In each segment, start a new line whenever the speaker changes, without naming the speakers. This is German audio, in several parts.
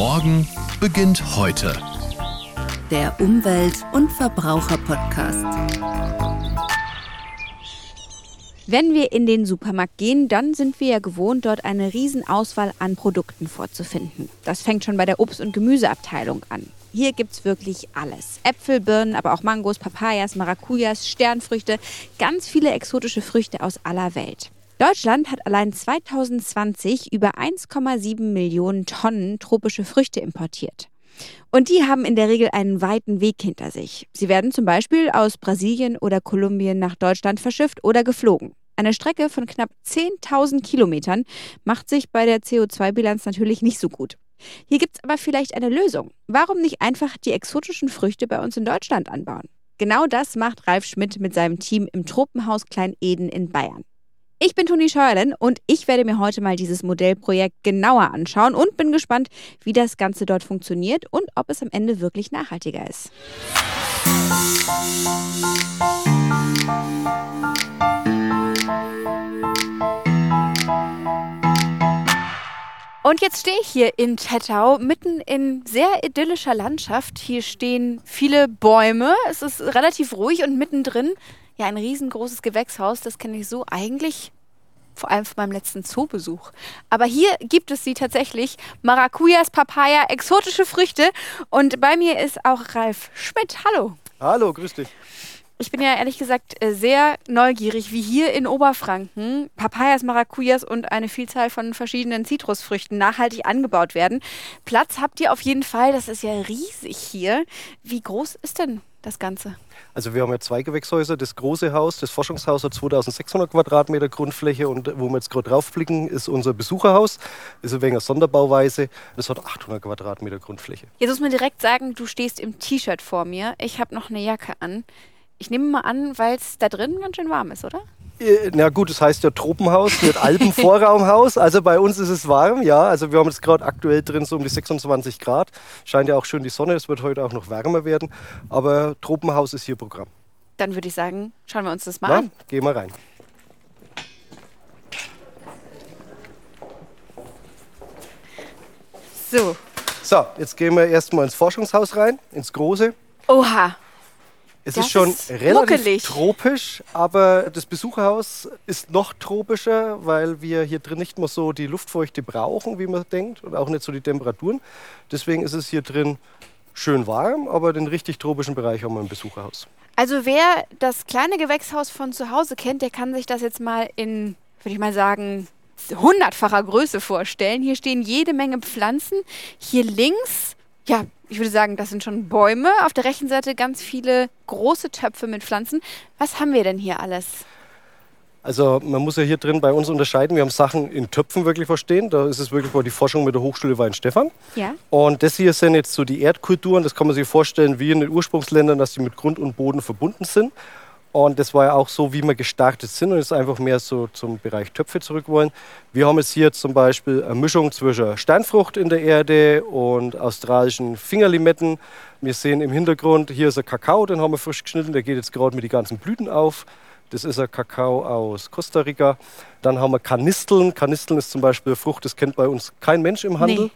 Morgen beginnt heute.
Der Umwelt- und Verbraucher-Podcast.
Wenn wir in den Supermarkt gehen, dann sind wir ja gewohnt, dort eine Riesenauswahl an Produkten vorzufinden. Das fängt schon bei der Obst- und Gemüseabteilung an. Hier gibt's wirklich alles. Äpfel, Birnen, aber auch Mangos, Papayas, Maracujas, Sternfrüchte, ganz viele exotische Früchte aus aller Welt. Deutschland hat allein 2020 über 1,7 Millionen Tonnen tropische Früchte importiert. Und die haben in der Regel einen weiten Weg hinter sich. Sie werden zum Beispiel aus Brasilien oder Kolumbien nach Deutschland verschifft oder geflogen. Eine Strecke von knapp 10.000 Kilometern macht sich bei der CO2-Bilanz natürlich nicht so gut. Hier gibt es aber vielleicht eine Lösung. Warum nicht einfach die exotischen Früchte bei uns in Deutschland anbauen? Genau das macht Ralf Schmidt mit seinem Team im Tropenhaus Klein Eden in Bayern. Ich bin Toni Scheuerlen und ich werde mir heute mal dieses Modellprojekt genauer anschauen und bin gespannt, wie das Ganze dort funktioniert und ob es am Ende wirklich nachhaltiger ist. Und jetzt stehe ich hier in Tettau, mitten in sehr idyllischer Landschaft. Hier stehen viele Bäume. Es ist relativ ruhig und mittendrin ja ein riesengroßes Gewächshaus. Das kenne ich so eigentlich vor allem von meinem letzten Zoobesuch. Aber hier gibt es sie tatsächlich. Maracujas, Papaya, exotische Früchte. Und bei mir ist auch Ralf Schmidt. Hallo.
Hallo, grüß dich.
Ich bin ja ehrlich gesagt äh, sehr neugierig, wie hier in Oberfranken Papayas, Maracujas und eine Vielzahl von verschiedenen Zitrusfrüchten nachhaltig angebaut werden. Platz habt ihr auf jeden Fall, das ist ja riesig hier. Wie groß ist denn das Ganze?
Also wir haben ja zwei Gewächshäuser. Das große Haus, das Forschungshaus hat 2600 Quadratmeter Grundfläche und wo wir jetzt gerade draufblicken, ist unser Besucherhaus. Ist ein wenig eine Sonderbauweise. Das hat 800 Quadratmeter Grundfläche.
Jetzt muss man direkt sagen, du stehst im T-Shirt vor mir. Ich habe noch eine Jacke an. Ich nehme mal an, weil es da drin ganz schön warm ist, oder?
Na gut, das heißt ja Tropenhaus, nicht Alpenvorraumhaus. Also bei uns ist es warm, ja. Also wir haben jetzt gerade aktuell drin so um die 26 Grad. Scheint ja auch schön die Sonne, es wird heute auch noch wärmer werden. Aber Tropenhaus ist hier Programm.
Dann würde ich sagen, schauen wir uns das mal
Na,
an.
gehen wir rein.
So.
So, jetzt gehen wir erstmal ins Forschungshaus rein, ins große.
Oha.
Es
Das
ist schon
ist
relativ
muckelig.
tropisch, aber das Besucherhaus ist noch tropischer, weil wir hier drin nicht mehr so die Luftfeuchte brauchen, wie man denkt, und auch nicht so die Temperaturen. Deswegen ist es hier drin schön warm, aber den richtig tropischen Bereich haben wir im Besucherhaus.
Also wer das kleine Gewächshaus von zu Hause kennt, der kann sich das jetzt mal in, würde ich mal sagen, hundertfacher Größe vorstellen. Hier stehen jede Menge Pflanzen. Hier links, ja, ich würde sagen, das sind schon Bäume. Auf der rechten Seite ganz viele große Töpfe mit Pflanzen. Was haben wir denn hier alles?
Also man muss ja hier drin bei uns unterscheiden. Wir haben Sachen in Töpfen wirklich verstehen. Da ist es wirklich die Forschung mit der Hochschule Weinstefan.
Ja.
Und das hier sind jetzt so die Erdkulturen. Das kann man sich vorstellen wie in den Ursprungsländern, dass die mit Grund und Boden verbunden sind. Und das war ja auch so, wie wir gestartet sind und jetzt einfach mehr so zum Bereich Töpfe zurück wollen. Wir haben jetzt hier zum Beispiel eine Mischung zwischen Steinfrucht in der Erde und australischen Fingerlimetten. Wir sehen im Hintergrund, hier ist ein Kakao, den haben wir frisch geschnitten, der geht jetzt gerade mit den ganzen Blüten auf. Das ist ein Kakao aus Costa Rica. Dann haben wir Kanisteln. Kanisteln ist zum Beispiel eine Frucht, das kennt bei uns kein Mensch im Handel.
Nee.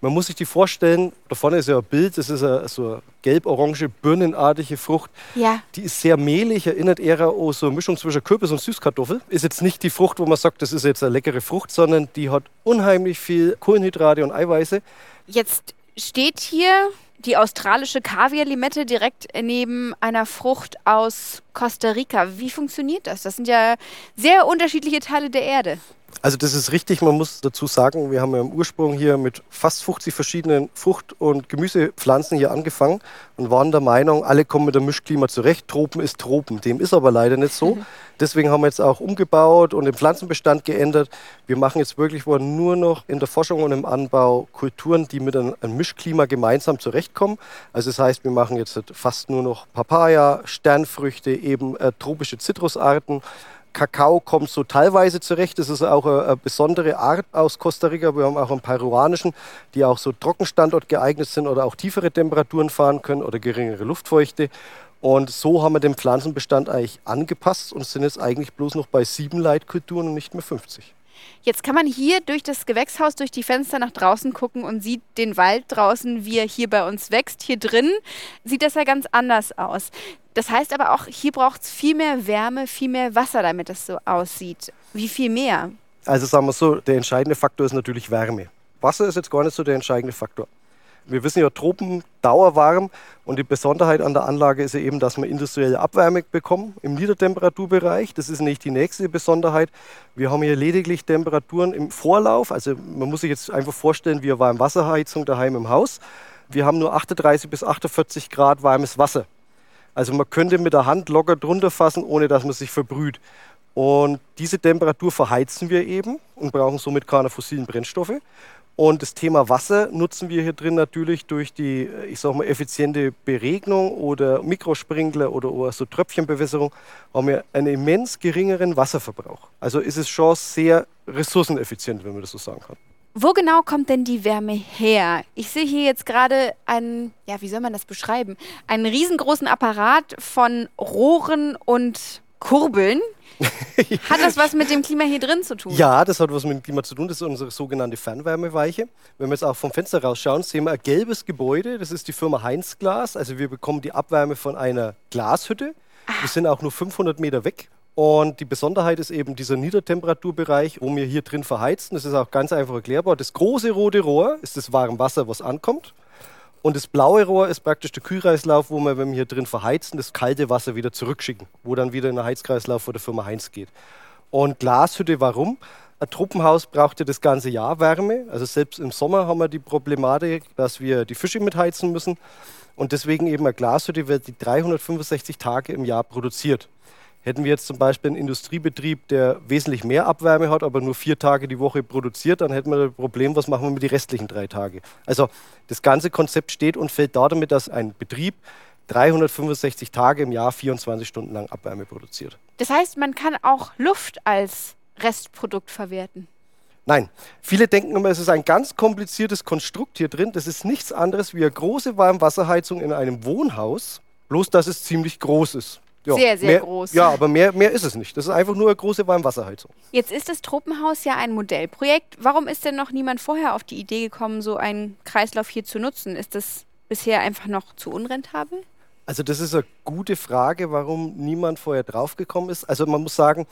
Man muss sich die vorstellen, da vorne ist ja ein Bild, das ist eine, so eine gelb-orange, birnenartige Frucht.
Ja.
Die ist sehr mehlig, erinnert eher an so eine Mischung zwischen Kürbis und Süßkartoffel. Ist jetzt nicht die Frucht, wo man sagt, das ist jetzt eine leckere Frucht, sondern die hat unheimlich viel Kohlenhydrate und Eiweiße.
Jetzt steht hier die australische Kaviarlimette direkt neben einer Frucht aus Costa Rica. Wie funktioniert das? Das sind ja sehr unterschiedliche Teile der Erde.
Also das ist richtig, man muss dazu sagen, wir haben ja im Ursprung hier mit fast 50 verschiedenen Frucht- und Gemüsepflanzen hier angefangen und waren der Meinung, alle kommen mit dem Mischklima zurecht, Tropen ist Tropen. Dem ist aber leider nicht so. Deswegen haben wir jetzt auch umgebaut und den Pflanzenbestand geändert. Wir machen jetzt wirklich nur noch in der Forschung und im Anbau Kulturen, die mit einem einem Mischklima gemeinsam zurechtkommen. Also das heißt, wir machen jetzt fast nur noch Papaya, Sternfrüchte, eben äh, tropische Zitrusarten. Kakao kommt so teilweise zurecht. Das ist auch eine, eine besondere Art aus Costa Rica. Wir haben auch einen peruanischen, die auch so Trockenstandort geeignet sind oder auch tiefere Temperaturen fahren können oder geringere Luftfeuchte. Und so haben wir den Pflanzenbestand eigentlich angepasst und sind jetzt eigentlich bloß noch bei sieben Leitkulturen und nicht mehr 50.
Jetzt kann man hier durch das Gewächshaus, durch die Fenster nach draußen gucken und sieht den Wald draußen, wie er hier bei uns wächst. Hier drin sieht das ja ganz anders aus. Das heißt aber auch, hier braucht es viel mehr Wärme, viel mehr Wasser, damit es so aussieht. Wie viel mehr?
Also sagen wir so, der entscheidende Faktor ist natürlich Wärme. Wasser ist jetzt gar nicht so der entscheidende Faktor. Wir wissen ja, Tropen dauerwarm und die Besonderheit an der Anlage ist ja eben, dass wir industrielle Abwärme bekommen im Niedertemperaturbereich. Das ist nicht die nächste Besonderheit. Wir haben hier lediglich Temperaturen im Vorlauf. Also man muss sich jetzt einfach vorstellen, wir waren Wasserheizung daheim im Haus. Wir haben nur 38 bis 48 Grad warmes Wasser. Also man könnte mit der Hand locker drunter fassen, ohne dass man sich verbrüht. Und diese Temperatur verheizen wir eben und brauchen somit keine fossilen Brennstoffe. Und das Thema Wasser nutzen wir hier drin natürlich durch die, ich sag mal, effiziente Beregnung oder Mikrosprinkler oder, oder so Tröpfchenbewässerung, haben wir einen immens geringeren Wasserverbrauch. Also ist es schon sehr ressourceneffizient, wenn man das so sagen kann.
Wo genau kommt denn die Wärme her? Ich sehe hier jetzt gerade einen, ja, wie soll man das beschreiben? Einen riesengroßen Apparat von Rohren und Kurbeln. Hat das was mit dem Klima hier drin zu tun?
Ja, das hat was mit dem Klima zu tun. Das ist unsere sogenannte Fernwärmeweiche. Wenn wir jetzt auch vom Fenster rausschauen, sehen wir ein gelbes Gebäude. Das ist die Firma Heinz Glas. Also wir bekommen die Abwärme von einer Glashütte. Wir sind auch nur 500 Meter weg. Und die Besonderheit ist eben dieser Niedertemperaturbereich, wo wir hier drin verheizen. Das ist auch ganz einfach erklärbar. Das große rote Rohr ist das warme Wasser, was ankommt. Und das blaue Rohr ist praktisch der Kühlkreislauf, wo wir, wenn wir hier drin verheizen, das kalte Wasser wieder zurückschicken, wo dann wieder in den Heizkreislauf von der Firma Heinz geht. Und Glashütte, warum? Ein Truppenhaus braucht ja das ganze Jahr Wärme. Also selbst im Sommer haben wir die Problematik, dass wir die Fische mitheizen müssen. Und deswegen eben eine Glashütte wird die 365 Tage im Jahr produziert. Hätten wir jetzt zum Beispiel einen Industriebetrieb, der wesentlich mehr Abwärme hat, aber nur vier Tage die Woche produziert, dann hätten wir das Problem, was machen wir mit den restlichen drei Tagen. Also das ganze Konzept steht und fällt damit, dass ein Betrieb 365 Tage im Jahr 24 Stunden lang Abwärme produziert.
Das heißt, man kann auch Luft als Restprodukt verwerten.
Nein, viele denken immer, es ist ein ganz kompliziertes Konstrukt hier drin. Das ist nichts anderes wie eine große Warmwasserheizung in einem Wohnhaus, bloß dass es ziemlich groß ist.
Ja, sehr, sehr
mehr,
groß.
Ja, aber mehr, mehr ist es nicht. Das ist einfach nur eine große Warmwasserheizung.
Jetzt ist das Tropenhaus ja ein Modellprojekt. Warum ist denn noch niemand vorher auf die Idee gekommen, so einen Kreislauf hier zu nutzen? Ist das bisher einfach noch zu unrentabel?
Also das ist eine gute Frage, warum niemand vorher draufgekommen ist. Also man muss sagen,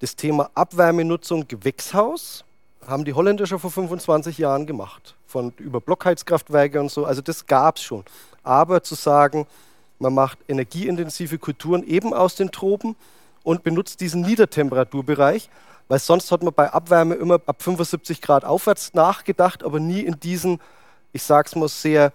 das Thema Abwärmenutzung Gewächshaus haben die Holländer schon vor 25 Jahren gemacht. Von über Blockheizkraftwerke und so. Also das gab es schon. Aber zu sagen, man macht energieintensive Kulturen eben aus den Tropen und benutzt diesen Niedertemperaturbereich, weil sonst hat man bei Abwärme immer ab 75 Grad aufwärts nachgedacht, aber nie in diesen, ich sag's mal, sehr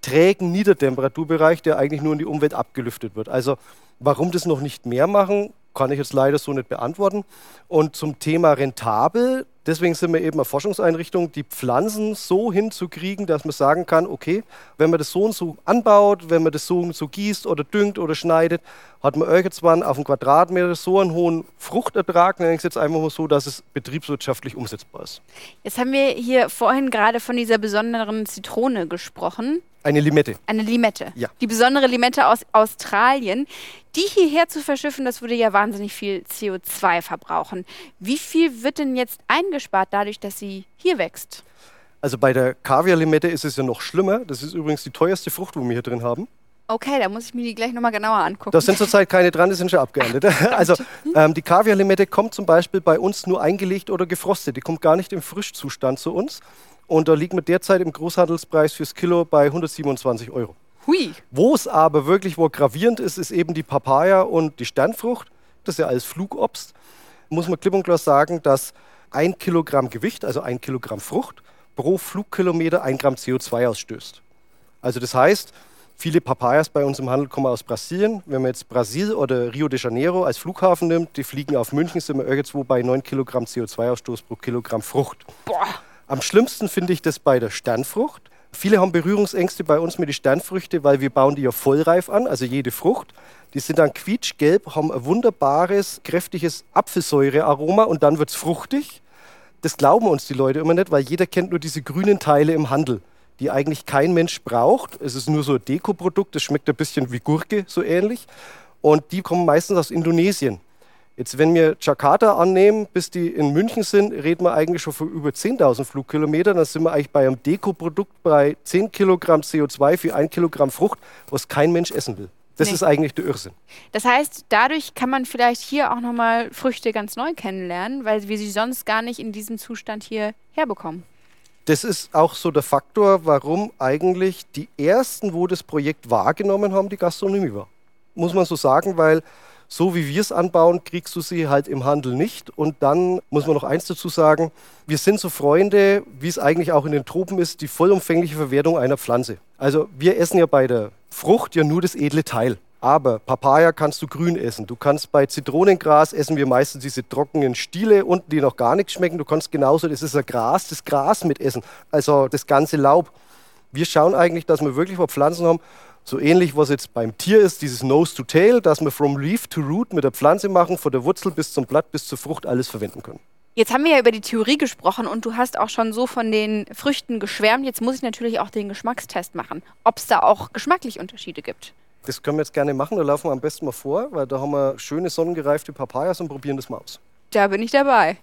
trägen Niedertemperaturbereich, der eigentlich nur in die Umwelt abgelüftet wird. Also warum das noch nicht mehr machen, kann ich jetzt leider so nicht beantworten. Und zum Thema rentabel, Deswegen sind wir eben eine Forschungseinrichtung, die Pflanzen so hinzukriegen, dass man sagen kann, okay, wenn man das so und so anbaut, wenn man das so und so gießt oder düngt oder schneidet, hat man irgendwann auf einen Quadratmeter so einen hohen Fruchtertrag, nenne ich es jetzt einfach mal so, dass es betriebswirtschaftlich umsetzbar ist.
Jetzt haben wir hier vorhin gerade von dieser besonderen Zitrone gesprochen.
Eine Limette.
Eine Limette.
Ja.
Die besondere Limette aus Australien. Die hierher zu verschiffen, das würde ja wahnsinnig viel CO2 verbrauchen. Wie viel wird denn jetzt eingespart dadurch, dass sie hier wächst?
Also bei der Kaviarlimette ist es ja noch schlimmer. Das ist übrigens die teuerste Frucht, die wir hier drin haben.
Okay, da muss ich mir die gleich nochmal genauer angucken.
Da sind zurzeit keine dran, die sind schon abgeerntet. also ähm, die Kaviarlimette kommt zum Beispiel bei uns nur eingelegt oder gefrostet. Die kommt gar nicht im Frischzustand zu uns. Und da liegt man derzeit im Großhandelspreis fürs Kilo bei 127 Euro.
Hui.
Wo es aber wirklich wo gravierend ist, ist eben die Papaya und die Sternfrucht. Das ist ja alles Flugobst. Muss man klipp und klar sagen, dass ein Kilogramm Gewicht, also ein Kilogramm Frucht, pro Flugkilometer ein Gramm CO2 ausstößt. Also das heißt, viele Papayas bei uns im Handel kommen aus Brasilien. Wenn man jetzt Brasil oder Rio de Janeiro als Flughafen nimmt, die fliegen auf München, sind wir irgendwo bei 9 Kilogramm CO2-Ausstoß pro Kilogramm Frucht.
Boah.
Am schlimmsten finde ich das bei der Sternfrucht. Viele haben Berührungsängste bei uns mit den Sternfrüchten, weil wir bauen die ja vollreif an, also jede Frucht. Die sind dann quietschgelb, haben ein wunderbares, kräftiges Apfelsäurearoma und dann wird es fruchtig. Das glauben uns die Leute immer nicht, weil jeder kennt nur diese grünen Teile im Handel, die eigentlich kein Mensch braucht. Es ist nur so ein Dekoprodukt, das schmeckt ein bisschen wie Gurke, so ähnlich. Und die kommen meistens aus Indonesien. Jetzt, wenn wir Jakarta annehmen, bis die in München sind, reden wir eigentlich schon von über 10.000 Flugkilometern. Dann sind wir eigentlich bei einem Dekoprodukt bei 10 Kilogramm CO2 für ein Kilogramm Frucht, was kein Mensch essen will. Das
Nee.
ist eigentlich der Irrsinn.
Das heißt, dadurch kann man vielleicht hier auch nochmal Früchte ganz neu kennenlernen, weil wir sie sonst gar nicht in diesem Zustand hier herbekommen.
Das ist auch so der Faktor, warum eigentlich die ersten, wo das Projekt wahrgenommen haben, die Gastronomie war. Muss man so sagen, weil so wie wir es anbauen, kriegst du sie halt im Handel nicht. Und dann muss man noch eins dazu sagen, wir sind so Freunde, wie es eigentlich auch in den Tropen ist, die vollumfängliche Verwertung einer Pflanze. Also wir essen ja bei der Frucht ja nur das edle Teil. Aber Papaya kannst du grün essen. Du kannst bei Zitronengras essen wir meistens diese trockenen Stiele unten, die noch gar nichts schmecken. Du kannst genauso, das ist ein Gras, das Gras mitessen. Also das ganze Laub. Wir schauen eigentlich, dass wir wirklich mal Pflanzen haben, so ähnlich, was jetzt beim Tier ist, dieses Nose to Tail, dass wir from Leaf to Root mit der Pflanze machen, von der Wurzel bis zum Blatt bis zur Frucht alles verwenden können.
Jetzt haben wir ja über die Theorie gesprochen und du hast auch schon so von den Früchten geschwärmt. Jetzt muss ich natürlich auch den Geschmackstest machen, ob es da auch geschmacklich Unterschiede gibt.
Das können wir jetzt gerne machen, da laufen wir am besten mal vor, weil da haben wir schöne sonnengereifte Papayas und probieren das mal aus.
Da bin ich dabei.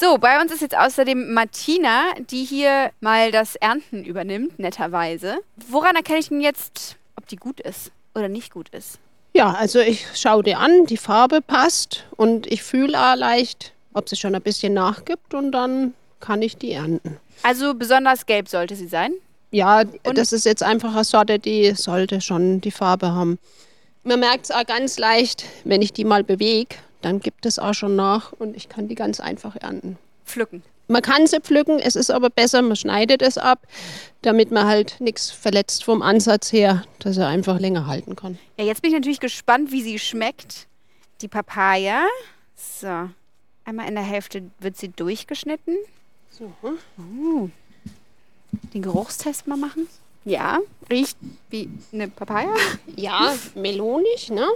So, bei uns ist jetzt außerdem Martina, die hier mal das Ernten übernimmt, netterweise. Woran erkenne ich denn jetzt, ob die gut ist oder nicht gut ist?
Ja, also ich schaue dir an, die Farbe passt und ich fühle auch leicht, ob sie schon ein bisschen nachgibt und dann kann ich die ernten.
Also besonders gelb sollte sie sein.
Ja, das ist jetzt einfach eine Sorte, die sollte schon die Farbe haben. Man merkt es auch ganz leicht, wenn ich die mal bewege, dann gibt es auch schon nach und ich kann die ganz einfach ernten.
Pflücken.
Man kann sie pflücken, es ist aber besser, man schneidet es ab, damit man halt nichts verletzt vom Ansatz her, dass er einfach länger halten kann.
Ja, jetzt bin ich natürlich gespannt, wie sie schmeckt. Die Papaya. So. Einmal in der Hälfte wird sie durchgeschnitten.
So.
Uh. Den Geruchstest mal machen. Ja, riecht wie eine Papaya.
Ja, melonig, ne?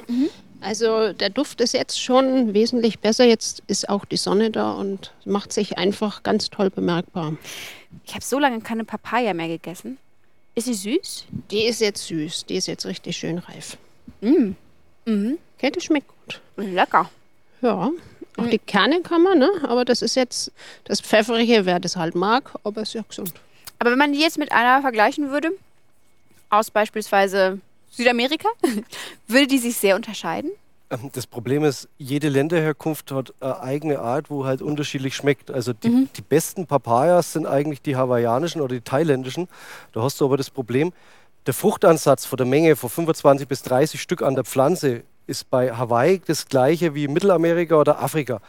Also der Duft ist jetzt schon wesentlich besser. Jetzt ist auch die Sonne da und macht sich einfach ganz toll bemerkbar.
Ich habe so lange keine Papaya mehr gegessen. Ist sie süß?
Die ist jetzt süß, die ist jetzt richtig schön reif.
Mm. Mhm.
Okay, die schmeckt gut.
Lecker.
Ja, auch die Kerne kann man, ne? Aber das ist jetzt das Pfefferige, wer das halt mag, aber ist ja gesund.
Aber wenn man die jetzt mit einer vergleichen würde, aus beispielsweise Südamerika, würde die sich sehr unterscheiden?
Ähm, Das Problem ist, jede Länderherkunft hat eine eigene Art, wo halt unterschiedlich schmeckt. Also die, die besten Papayas sind eigentlich die hawaiianischen oder die thailändischen. Da hast du aber das Problem, der Fruchtansatz von der Menge von 25 bis 30 Stück an der Pflanze ist bei Hawaii das gleiche wie Mittelamerika oder Afrika.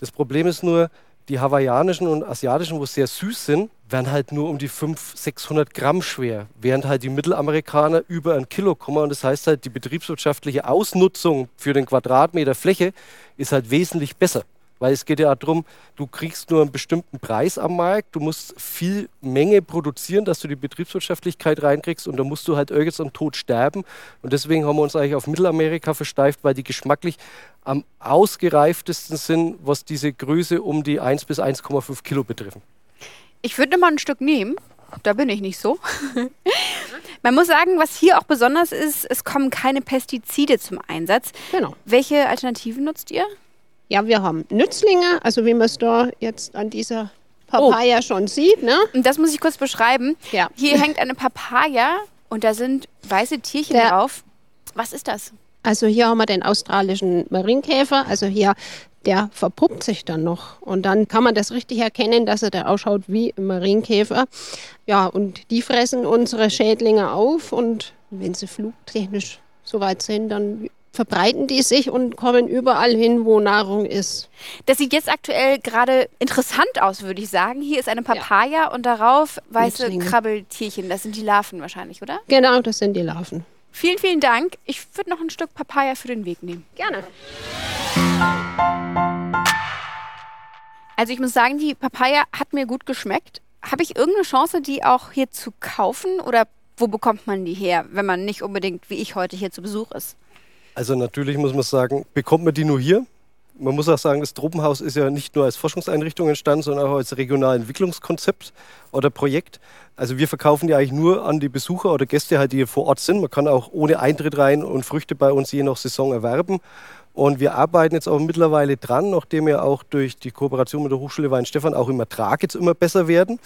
Das Problem ist nur, die hawaiianischen und asiatischen, wo sehr süß sind, werden halt nur um die 500, 600 Gramm schwer, während halt die Mittelamerikaner über ein Kilo kommen. Und das heißt halt, die betriebswirtschaftliche Ausnutzung für den Quadratmeter Fläche ist halt wesentlich besser. Weil es geht ja darum, du kriegst nur einen bestimmten Preis am Markt, du musst viel Menge produzieren, dass du die Betriebswirtschaftlichkeit reinkriegst und da musst du halt irgendwann am Tod sterben. Und deswegen haben wir uns eigentlich auf Mittelamerika versteift, weil die geschmacklich am ausgereiftesten sind, was diese Größe um die 1 bis 1,5 Kilo betreffen.
Ich würde mal ein Stück nehmen. Da bin ich nicht so. Man muss sagen, was hier auch besonders ist, es kommen keine Pestizide zum Einsatz.
Genau.
Welche Alternativen nutzt ihr?
Ja, wir haben Nützlinge, also wie man es da jetzt an dieser Papaya schon sieht, ne?
Und das muss ich kurz beschreiben.
Ja.
Hier hängt eine Papaya und da sind weiße Tierchen
Der-
drauf. Was ist das?
Also hier haben wir den australischen Marienkäfer. Also hier, der verpuppt sich dann noch. Und dann kann man das richtig erkennen, dass er da ausschaut wie ein Marienkäfer. Ja, und die fressen unsere Schädlinge auf. Und wenn sie flugtechnisch soweit sind, dann verbreiten die sich und kommen überall hin, wo Nahrung ist.
Das sieht jetzt aktuell gerade interessant aus, würde ich sagen. Hier ist eine Papaya und darauf weiße
Nützlinge.
Krabbeltierchen. Das sind die Larven wahrscheinlich, oder?
Genau, das sind die Larven.
Vielen, vielen Dank. Ich würde noch ein Stück Papaya für den Weg nehmen.
Gerne.
Also ich muss sagen, die Papaya hat mir gut geschmeckt. Habe ich irgendeine Chance, die auch hier zu kaufen oder wo bekommt man die her, wenn man nicht unbedingt wie ich heute hier zu Besuch ist?
Also natürlich muss man sagen, bekommt man die nur hier. Man muss auch sagen, das Tropenhaus ist ja nicht nur als Forschungseinrichtung entstanden, sondern auch als Regionalentwicklungskonzept oder Projekt. Also wir verkaufen die eigentlich nur an die Besucher oder Gäste, halt, die hier vor Ort sind. Man kann auch ohne Eintritt rein und Früchte bei uns je nach Saison erwerben. Und wir arbeiten jetzt auch mittlerweile dran, nachdem wir auch durch die Kooperation mit der Hochschule Weinstefan auch im Ertrag jetzt immer besser werden.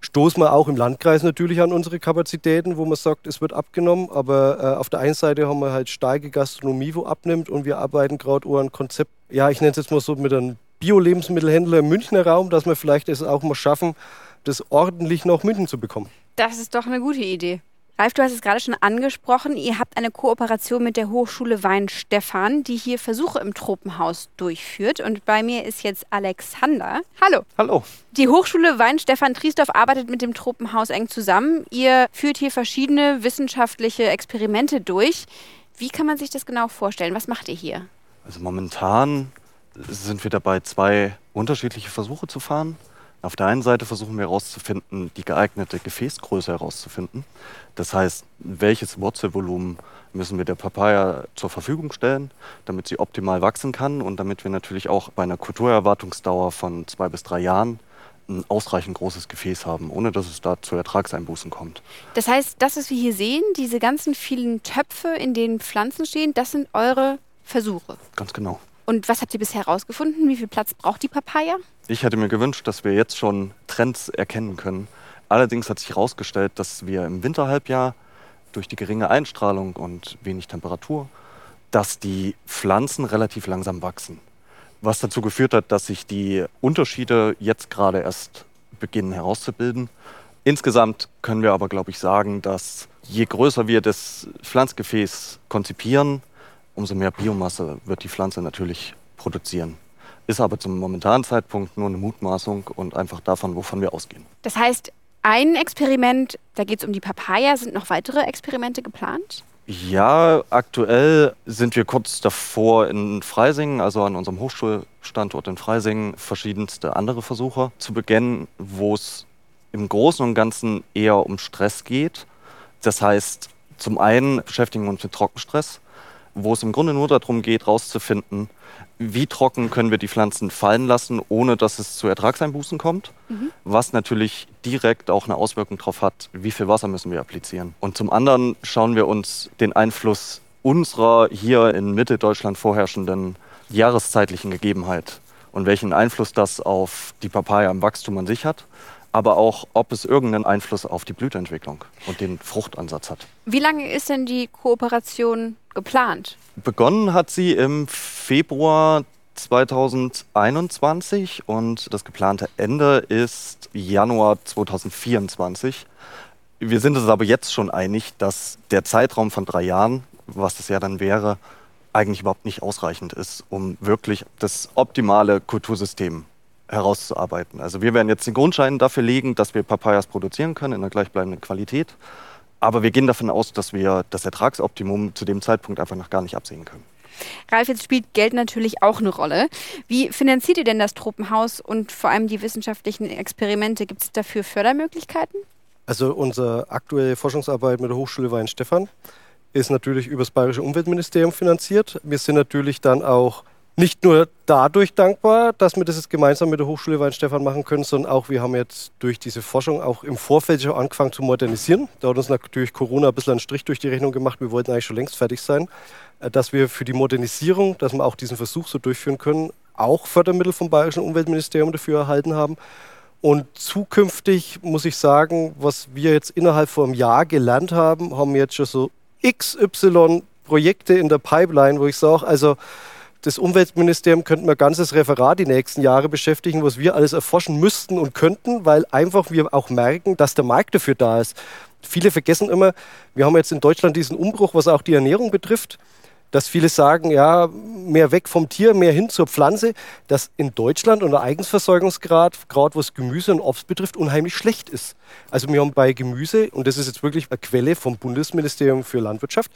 Stoßen wir auch im Landkreis natürlich an unsere Kapazitäten, wo man sagt, es wird abgenommen. Aber äh, auf der einen Seite haben wir halt starke Gastronomie, wo abnimmt. Und wir arbeiten gerade an Konzept, ja, ich nenne es jetzt mal so mit einem Bio-Lebensmittelhändler im Münchner Raum, dass wir vielleicht es auch mal schaffen, das ordentlich nach München zu bekommen.
Das ist doch eine gute Idee. Ralf, du hast es gerade schon angesprochen. Ihr habt eine Kooperation mit der Hochschule Weinstefan, die hier Versuche im Tropenhaus durchführt. Und bei mir ist jetzt Alexander. Hallo.
Hallo.
Die Hochschule Weinstefan Triesdorf arbeitet mit dem Tropenhaus eng zusammen. Ihr führt hier verschiedene wissenschaftliche Experimente durch. Wie kann man sich das genau vorstellen? Was macht ihr hier?
Also momentan sind wir dabei, zwei unterschiedliche Versuche zu fahren. Auf der einen Seite versuchen wir herauszufinden, die geeignete Gefäßgröße herauszufinden. Das heißt, welches Wurzelvolumen müssen wir der Papaya zur Verfügung stellen, damit sie optimal wachsen kann und damit wir natürlich auch bei einer Kulturerwartungsdauer von zwei bis drei Jahren ein ausreichend großes Gefäß haben, ohne dass es da zu Ertragseinbußen kommt.
Das heißt, das, was wir hier sehen, diese ganzen vielen Töpfe, in denen Pflanzen stehen, das sind eure Versuche.
Ganz genau.
Und was habt ihr bisher herausgefunden? Wie viel Platz braucht die Papaya?
Ich hätte mir gewünscht, dass wir jetzt schon Trends erkennen können. Allerdings hat sich herausgestellt, dass wir im Winterhalbjahr durch die geringe Einstrahlung und wenig Temperatur, dass die Pflanzen relativ langsam wachsen. Was dazu geführt hat, dass sich die Unterschiede jetzt gerade erst beginnen herauszubilden. Insgesamt können wir aber, glaube ich, sagen, dass je größer wir das Pflanzgefäß konzipieren, umso mehr Biomasse wird die Pflanze natürlich produzieren. Ist aber zum momentanen Zeitpunkt nur eine Mutmaßung und einfach davon, wovon wir ausgehen.
Das heißt, ein Experiment, da geht es um die Papaya, sind noch weitere Experimente geplant?
Ja, aktuell sind wir kurz davor in Freising, also an unserem Hochschulstandort in Freising, verschiedenste andere Versuche zu beginnen, wo es im Großen und Ganzen eher um Stress geht. Das heißt, zum einen beschäftigen wir uns mit Trockenstress, wo es im Grunde nur darum geht, herauszufinden, wie trocken können wir die Pflanzen fallen lassen, ohne dass es zu Ertragseinbußen kommt, mhm. was natürlich direkt auch eine Auswirkung darauf hat, wie viel Wasser müssen wir applizieren. Und zum anderen schauen wir uns den Einfluss unserer hier in Mitteldeutschland vorherrschenden jahreszeitlichen Gegebenheit und welchen Einfluss das auf die Papaya im Wachstum an sich hat aber auch, ob es irgendeinen Einfluss auf die Blüteentwicklung und den Fruchtansatz hat.
Wie lange ist denn die Kooperation geplant?
Begonnen hat sie im Februar 2021 und das geplante Ende ist Januar 2024. Wir sind uns aber jetzt schon einig, dass der Zeitraum von drei Jahren, was das ja dann wäre, eigentlich überhaupt nicht ausreichend ist, um wirklich das optimale Kultursystem herauszuarbeiten. Also wir werden jetzt den Grundschein dafür legen, dass wir Papayas produzieren können in einer gleichbleibenden Qualität. Aber wir gehen davon aus, dass wir das Ertragsoptimum zu dem Zeitpunkt einfach noch gar nicht absehen können.
Ralf, jetzt spielt Geld natürlich auch eine Rolle. Wie finanziert ihr denn das Tropenhaus und vor allem die wissenschaftlichen Experimente? Gibt es dafür Fördermöglichkeiten?
Also unsere aktuelle Forschungsarbeit mit der Hochschule Weinstefan ist natürlich über das Bayerische Umweltministerium finanziert. Wir sind natürlich dann auch nicht nur dadurch dankbar, dass wir das jetzt gemeinsam mit der Hochschule Weinstefan machen können, sondern auch wir haben jetzt durch diese Forschung auch im Vorfeld schon angefangen zu modernisieren. Da hat uns natürlich Corona ein bisschen einen Strich durch die Rechnung gemacht. Wir wollten eigentlich schon längst fertig sein. Äh, dass wir für die Modernisierung, dass wir auch diesen Versuch so durchführen können, auch Fördermittel vom Bayerischen Umweltministerium dafür erhalten haben. Und zukünftig muss ich sagen, was wir jetzt innerhalb von einem Jahr gelernt haben, haben wir jetzt schon so XY Projekte in der Pipeline, wo ich sage, also das Umweltministerium könnte ein ganzes Referat die nächsten Jahre beschäftigen, was wir alles erforschen müssten und könnten, weil einfach wir auch merken, dass der Markt dafür da ist. Viele vergessen immer, wir haben jetzt in Deutschland diesen Umbruch, was auch die Ernährung betrifft dass viele sagen, ja, mehr weg vom Tier, mehr hin zur Pflanze, dass in Deutschland unser Eigensversorgungsgrad, gerade was Gemüse und Obst betrifft, unheimlich schlecht ist. Also wir haben bei Gemüse, und das ist jetzt wirklich eine Quelle vom Bundesministerium für Landwirtschaft,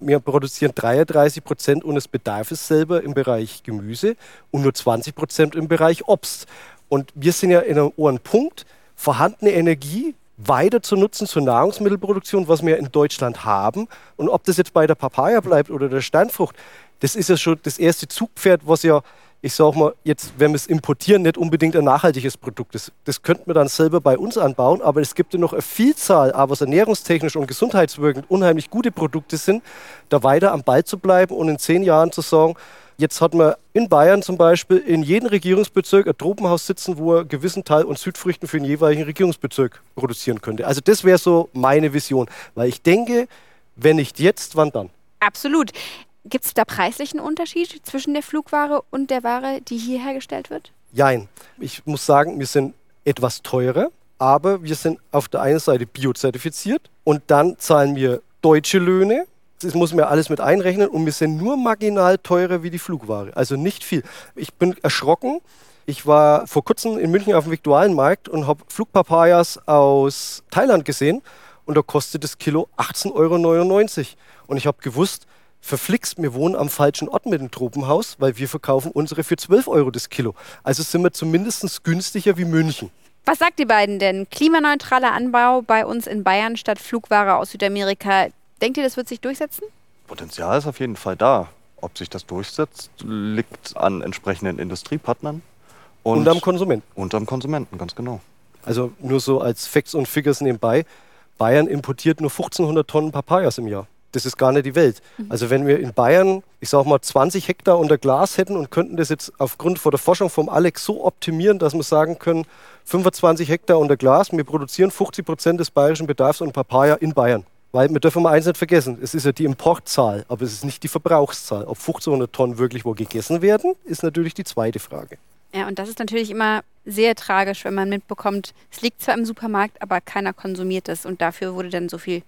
wir produzieren 33 Prozent unseres Bedarfs selber im Bereich Gemüse und nur 20 Prozent im Bereich Obst. Und wir sind ja in einem Punkt, vorhandene Energie weiter zu nutzen zur Nahrungsmittelproduktion, was wir in Deutschland haben. Und ob das jetzt bei der Papaya bleibt oder der Steinfrucht, das ist ja schon das erste Zugpferd, was ja ich sag mal, jetzt, wenn wir es importieren, nicht unbedingt ein nachhaltiges Produkt ist. Das könnten wir dann selber bei uns anbauen, aber es gibt ja noch eine Vielzahl, aber was ernährungstechnisch und gesundheitswirkend unheimlich gute Produkte sind, da weiter am Ball zu bleiben und in zehn Jahren zu sagen, Jetzt hat man in Bayern zum Beispiel in jedem Regierungsbezirk ein Tropenhaus sitzen, wo er einen gewissen Teil und Südfrüchten für den jeweiligen Regierungsbezirk produzieren könnte. Also das wäre so meine Vision, weil ich denke, wenn nicht jetzt, wann dann?
Absolut. Gibt es da preislichen Unterschied zwischen der Flugware und der Ware, die hier hergestellt wird?
Jein. Ich muss sagen, wir sind etwas teurer, aber wir sind auf der einen Seite biozertifiziert und dann zahlen wir deutsche Löhne. Das muss man alles mit einrechnen und wir sind nur marginal teurer wie die Flugware. Also nicht viel. Ich bin erschrocken. Ich war vor kurzem in München auf dem Viktualienmarkt und habe Flugpapayas aus Thailand gesehen und da kostet das Kilo 18,99 Euro. Und ich habe gewusst, verflixt, wir wohnen am falschen Ort mit dem Tropenhaus, weil wir verkaufen unsere für 12 Euro das Kilo. Also sind wir zumindest günstiger wie München.
Was sagt ihr beiden denn? Klimaneutraler Anbau bei uns in Bayern statt Flugware aus Südamerika. Denkt ihr, das wird sich durchsetzen?
Potenzial ist auf jeden Fall da. Ob sich das durchsetzt, liegt an entsprechenden Industriepartnern.
Und, und am Konsumenten.
Und am Konsumenten, ganz genau.
Also nur so als Facts und Figures nebenbei. Bayern importiert nur 1500 Tonnen Papayas im Jahr das ist gar nicht die Welt. Mhm. Also wenn wir in Bayern, ich sage mal, 20 Hektar unter Glas hätten und könnten das jetzt aufgrund von der Forschung vom Alex so optimieren, dass wir sagen können, 25 Hektar unter Glas, wir produzieren 50 Prozent des bayerischen Bedarfs und Papaya in Bayern. Weil wir dürfen mal eins nicht vergessen, es ist ja die Importzahl, aber es ist nicht die Verbrauchszahl. Ob 1500 Tonnen wirklich wo gegessen werden, ist natürlich die zweite Frage.
Ja, und das ist natürlich immer sehr tragisch, wenn man mitbekommt, es liegt zwar im Supermarkt, aber keiner konsumiert es und dafür wurde dann so viel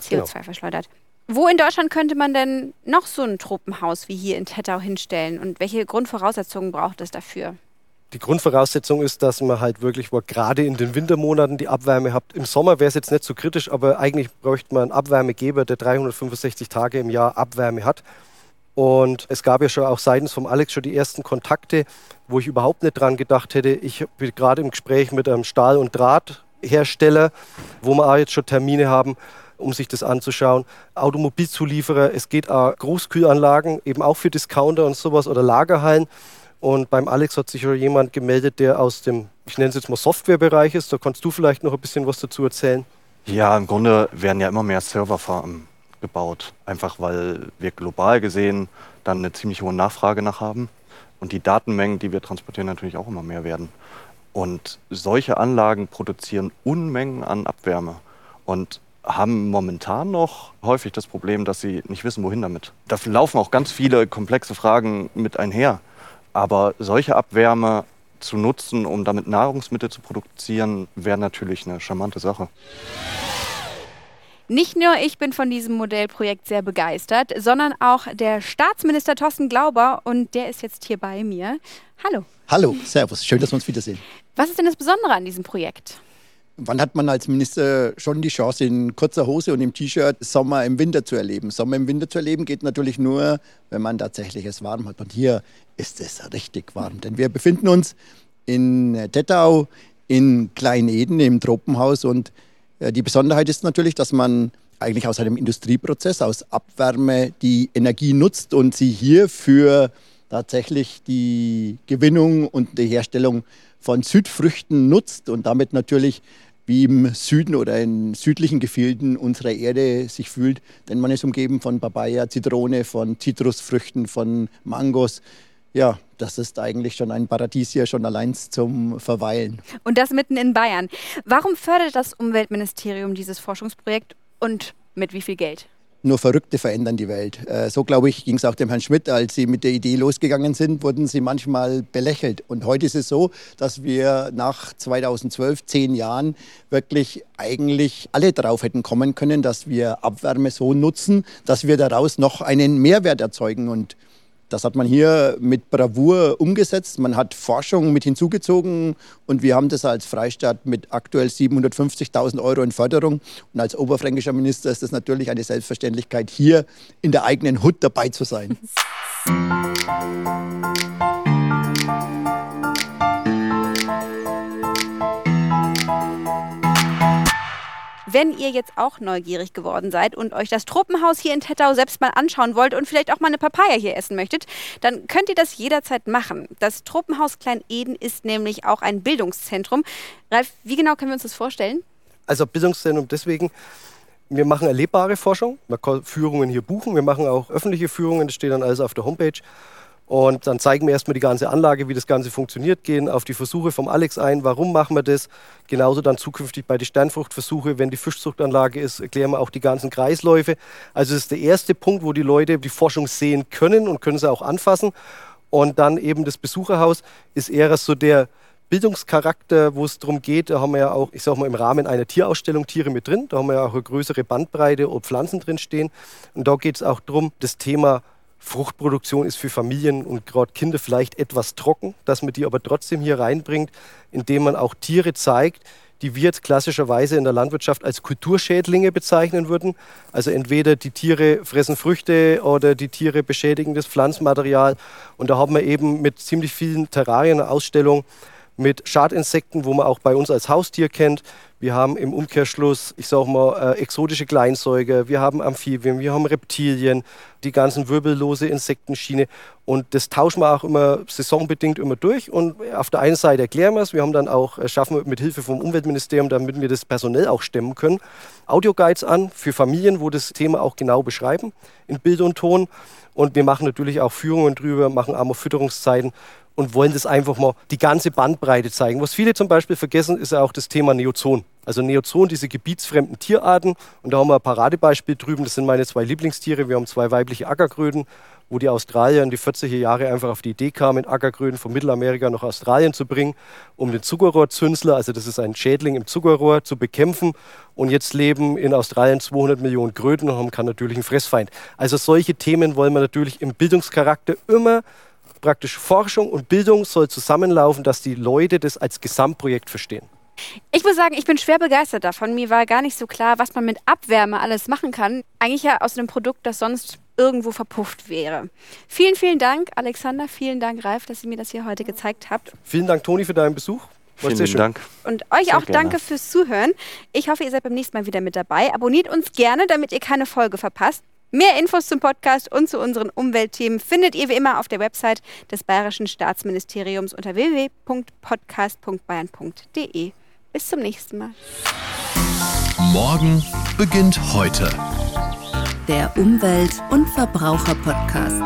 CO2 genau. verschleudert. Wo in Deutschland könnte man denn noch so ein Tropenhaus wie hier in Tettau hinstellen und welche Grundvoraussetzungen braucht es dafür?
Die Grundvoraussetzung ist, dass man halt wirklich gerade in den Wintermonaten die Abwärme hat. Im Sommer wäre es jetzt nicht so kritisch, aber eigentlich bräuchte man einen Abwärmegeber, der 365 Tage im Jahr Abwärme hat. Und es gab ja schon auch seitens vom Alex schon die ersten Kontakte, wo ich überhaupt nicht dran gedacht hätte. Ich bin gerade im Gespräch mit einem Stahl- und Drahthersteller, wo wir auch jetzt schon Termine haben, um sich das anzuschauen. Automobilzulieferer, es geht auch Großkühlanlagen, eben auch für Discounter und sowas oder Lagerhallen. Und beim Alex hat sich jemand gemeldet, der aus dem, ich nenne es jetzt mal Softwarebereich ist. Da kannst du vielleicht noch ein bisschen was dazu erzählen.
Ja, im Grunde werden ja immer mehr Serverfarmen gebaut. Einfach weil wir global gesehen dann eine ziemlich hohe Nachfrage nach haben. Und die Datenmengen, die wir transportieren, natürlich auch immer mehr werden. Und solche Anlagen produzieren Unmengen an Abwärme. Und haben momentan noch häufig das Problem, dass sie nicht wissen, wohin damit. Da laufen auch ganz viele komplexe Fragen mit einher. Aber solche Abwärme zu nutzen, um damit Nahrungsmittel zu produzieren, wäre natürlich eine charmante Sache.
Nicht nur ich bin von diesem Modellprojekt sehr begeistert, sondern auch der Staatsminister Thorsten Glauber und der ist jetzt hier bei mir. Hallo.
Hallo, Servus, schön, dass wir uns wiedersehen.
Was ist denn das Besondere an diesem Projekt?
Wann hat man als Minister schon die Chance, in kurzer Hose und im T-Shirt Sommer im Winter zu erleben? Sommer im Winter zu erleben geht natürlich nur, wenn man tatsächlich es warm hat. Und hier ist es richtig warm, denn wir befinden uns in Tettau in Kleineden im Tropenhaus und äh, die Besonderheit ist natürlich, dass man eigentlich aus einem Industrieprozess, aus Abwärme die Energie nutzt und sie hier für tatsächlich die Gewinnung und die Herstellung von Südfrüchten nutzt und damit natürlich wie im Süden oder in südlichen Gefilden unserer Erde sich fühlt. Denn man ist umgeben von Papaya, Zitrone, von Zitrusfrüchten, von Mangos. Ja, das ist eigentlich schon ein Paradies hier, schon allein zum Verweilen.
Und das mitten in Bayern. Warum fördert das Umweltministerium dieses Forschungsprojekt und mit wie viel Geld?
Nur Verrückte verändern die Welt. Äh, so, glaube ich, ging es auch dem Herrn Schmidt. Als Sie mit der Idee losgegangen sind, wurden Sie manchmal belächelt. Und heute ist es so, dass wir nach 2012, zehn Jahren, wirklich eigentlich alle drauf hätten kommen können, dass wir Abwärme so nutzen, dass wir daraus noch einen Mehrwert erzeugen. Und das hat man hier mit Bravour umgesetzt. Man hat Forschung mit hinzugezogen und wir haben das als Freistaat mit aktuell 750.000 Euro in Förderung. Und als oberfränkischer Minister ist es natürlich eine Selbstverständlichkeit, hier in der eigenen Hut dabei zu sein.
Wenn ihr jetzt auch neugierig geworden seid und euch das Tropenhaus hier in Tettau selbst mal anschauen wollt und vielleicht auch mal eine Papaya hier essen möchtet, dann könnt ihr das jederzeit machen. Das Tropenhaus Klein-Eden ist nämlich auch ein Bildungszentrum. Ralf, wie genau können wir uns das vorstellen?
Also Bildungszentrum deswegen, wir machen erlebbare Forschung, man kann Führungen hier buchen, wir machen auch öffentliche Führungen, das steht dann alles auf der Homepage. Und dann zeigen wir erstmal die ganze Anlage, wie das Ganze funktioniert, gehen auf die Versuche vom Alex ein, warum machen wir das. Genauso dann zukünftig bei den Sternfruchtversuche, wenn die Fischzuchtanlage ist, erklären wir auch die ganzen Kreisläufe. Also das ist der erste Punkt, wo die Leute die Forschung sehen können und können sie auch anfassen. Und dann eben das Besucherhaus ist eher so der Bildungscharakter, wo es darum geht, da haben wir ja auch, ich sag mal, im Rahmen einer Tierausstellung Tiere mit drin. Da haben wir ja auch eine größere Bandbreite und Pflanzen drin stehen. Und da geht es auch darum, das Thema Fruchtproduktion ist für Familien und gerade Kinder vielleicht etwas trocken, dass man die aber trotzdem hier reinbringt, indem man auch Tiere zeigt, die wir jetzt klassischerweise in der Landwirtschaft als Kulturschädlinge bezeichnen würden. Also entweder die Tiere fressen Früchte oder die Tiere beschädigen das Pflanzmaterial. Und da haben wir eben mit ziemlich vielen Terrarien eine Ausstellung mit Schadinsekten, wo man auch bei uns als Haustier kennt. Wir haben im Umkehrschluss, ich sage mal, äh, exotische Kleinsäuger, wir haben Amphibien, wir haben Reptilien, die ganzen wirbellose Insektenschiene. Und das tauschen wir auch immer saisonbedingt immer durch. Und auf der einen Seite erklären wir es, wir haben dann auch, äh, schaffen wir mit Hilfe vom Umweltministerium, damit wir das personell auch stemmen können, Audioguides an für Familien, wo das Thema auch genau beschreiben, in Bild und Ton. Und wir machen natürlich auch Führungen drüber, machen auch mal Fütterungszeiten und wollen das einfach mal die ganze Bandbreite zeigen. Was viele zum Beispiel vergessen, ist auch das Thema Neozon. Also Neozon, diese gebietsfremden Tierarten. Und da haben wir ein Paradebeispiel drüben. Das sind meine zwei Lieblingstiere. Wir haben zwei weibliche Ackerkröten, wo die Australier in die 40er Jahre einfach auf die Idee kamen, Ackerkröten von Mittelamerika nach Australien zu bringen, um den Zuckerrohrzünsler, also das ist ein Schädling im Zuckerrohr, zu bekämpfen. Und jetzt leben in Australien 200 Millionen Kröten und haben keinen natürlichen Fressfeind. Also solche Themen wollen wir natürlich im Bildungscharakter immer praktisch Forschung und Bildung soll zusammenlaufen, dass die Leute das als Gesamtprojekt verstehen.
Ich muss sagen, ich bin schwer begeistert davon. Mir war gar nicht so klar, was man mit Abwärme alles machen kann. Eigentlich ja aus einem Produkt, das sonst irgendwo verpufft wäre. Vielen, vielen Dank, Alexander. Vielen Dank, Ralf, dass ihr mir das hier heute gezeigt habt.
Vielen Dank, Toni, für deinen Besuch.
Vielen lieben Dank.
Und euch Sehr auch gerne. danke fürs Zuhören. Ich hoffe, ihr seid beim nächsten Mal wieder mit dabei. Abonniert uns gerne, damit ihr keine Folge verpasst. Mehr Infos zum Podcast und zu unseren Umweltthemen findet ihr wie immer auf der Website des Bayerischen Staatsministeriums unter www.podcast.bayern.de. Bis zum nächsten Mal.
Morgen beginnt heute.
Der Umwelt- und Verbraucher-Podcast.